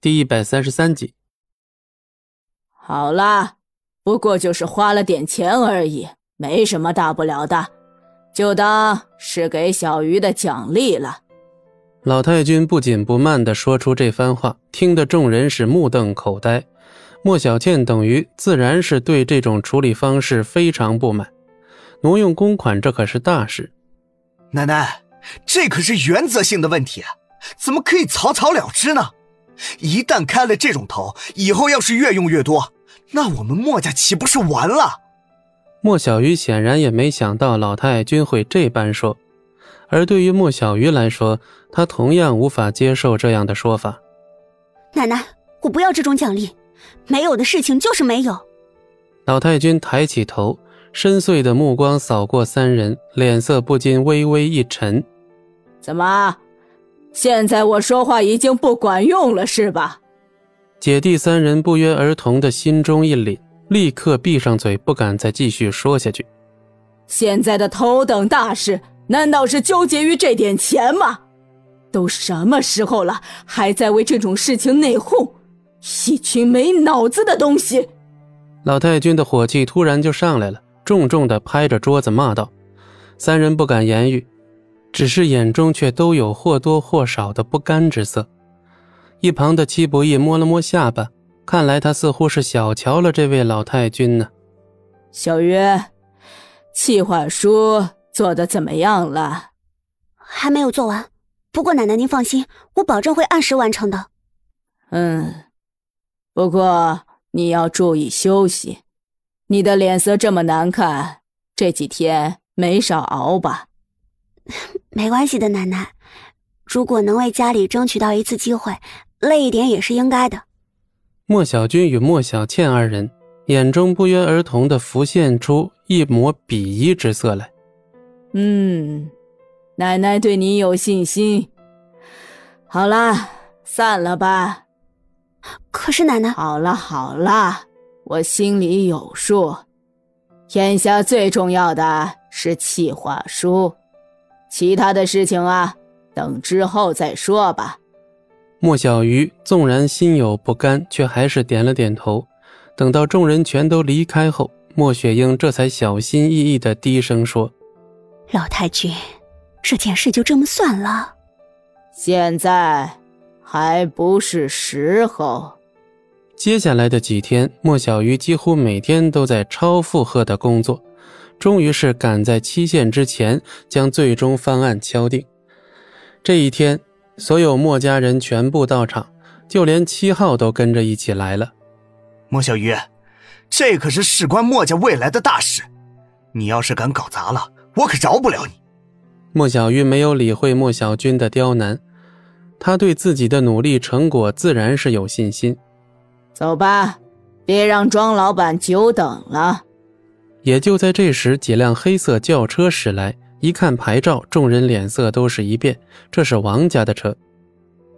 第一百三十三集。好啦，不过就是花了点钱而已，没什么大不了的，就当是给小鱼的奖励了。老太君不紧不慢地说出这番话，听得众人是目瞪口呆。莫小倩等于自然是对这种处理方式非常不满。挪用公款，这可是大事。奶奶，这可是原则性的问题，怎么可以草草了之呢？一旦开了这种头，以后要是越用越多，那我们莫家岂不是完了？莫小鱼显然也没想到老太君会这般说，而对于莫小鱼来说，他同样无法接受这样的说法。奶奶，我不要这种奖励，没有的事情就是没有。老太君抬起头。深邃的目光扫过三人，脸色不禁微微一沉。怎么，现在我说话已经不管用了是吧？姐弟三人不约而同的心中一凛，立刻闭上嘴，不敢再继续说下去。现在的头等大事，难道是纠结于这点钱吗？都什么时候了，还在为这种事情内讧？一群没脑子的东西！老太君的火气突然就上来了。重重的拍着桌子骂道：“三人不敢言语，只是眼中却都有或多或少的不甘之色。”一旁的戚不义摸了摸下巴，看来他似乎是小瞧了这位老太君呢。小鱼，计划书做的怎么样了？还没有做完，不过奶奶您放心，我保证会按时完成的。嗯，不过你要注意休息。你的脸色这么难看，这几天没少熬吧？没关系的，奶奶。如果能为家里争取到一次机会，累一点也是应该的。莫小军与莫小倩二人眼中不约而同的浮现出一抹鄙夷之色来。嗯，奶奶对你有信心。好了，散了吧。可是奶奶……好了好了。我心里有数，眼下最重要的是企划书，其他的事情啊，等之后再说吧。莫小鱼纵然心有不甘，却还是点了点头。等到众人全都离开后，莫雪英这才小心翼翼的低声说：“老太君，这件事就这么算了？现在还不是时候。”接下来的几天，莫小鱼几乎每天都在超负荷的工作，终于是赶在期限之前将最终方案敲定。这一天，所有墨家人全部到场，就连七号都跟着一起来了。莫小鱼，这可是事关墨家未来的大事，你要是敢搞砸了，我可饶不了你。莫小鱼没有理会莫小军的刁难，他对自己的努力成果自然是有信心。走吧，别让庄老板久等了。也就在这时，几辆黑色轿车驶来，一看牌照，众人脸色都是一变。这是王家的车。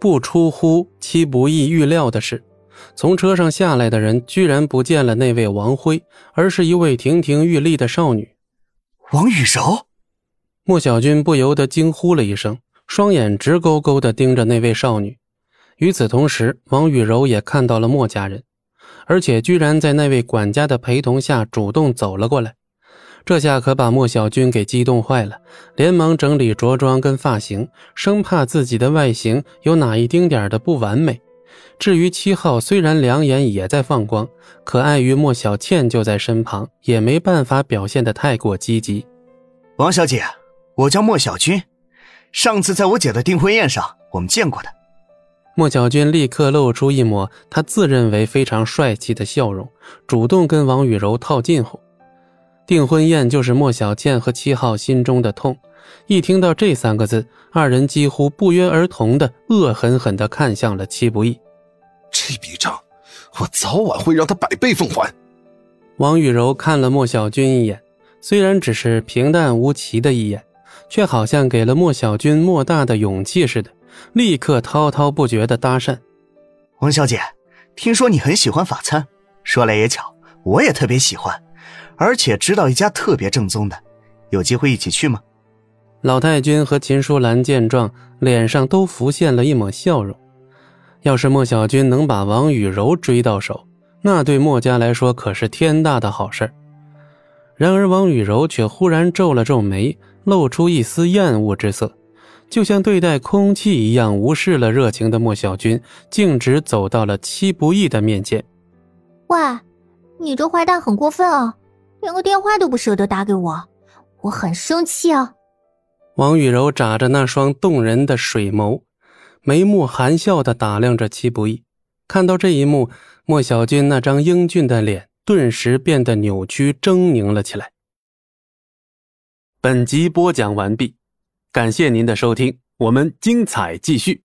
不出乎戚不义预料的是，从车上下来的人居然不见了那位王辉，而是一位亭亭玉立的少女。王雨柔。莫小军不由得惊呼了一声，双眼直勾勾地盯着那位少女。与此同时，王雨柔也看到了莫家人，而且居然在那位管家的陪同下主动走了过来。这下可把莫小军给激动坏了，连忙整理着装跟发型，生怕自己的外形有哪一丁点的不完美。至于七号，虽然两眼也在放光，可碍于莫小倩就在身旁，也没办法表现得太过积极。王小姐，我叫莫小军，上次在我姐的订婚宴上我们见过的。莫小军立刻露出一抹他自认为非常帅气的笑容，主动跟王雨柔套近乎。订婚宴就是莫小倩和七号心中的痛，一听到这三个字，二人几乎不约而同的恶狠狠地看向了戚不义。这笔账，我早晚会让他百倍奉还。王雨柔看了莫小军一眼，虽然只是平淡无奇的一眼，却好像给了莫小军莫大的勇气似的。立刻滔滔不绝的搭讪，王小姐，听说你很喜欢法餐，说来也巧，我也特别喜欢，而且知道一家特别正宗的，有机会一起去吗？老太君和秦淑兰见状，脸上都浮现了一抹笑容。要是莫小军能把王雨柔追到手，那对莫家来说可是天大的好事然而王雨柔却忽然皱了皱眉，露出一丝厌恶之色，就像对待空气一样，无视了热情的莫小军，径直走到了戚不义的面前。喂，你这坏蛋很过分啊，连个电话都不舍得打给我，我很生气啊！王雨柔眨着那双动人的水眸。眉目含笑的打量着戚不义，看到这一幕，莫小军那张英俊的脸顿时变得扭曲狰狞了起来。本集播讲完毕，感谢您的收听，我们精彩继续。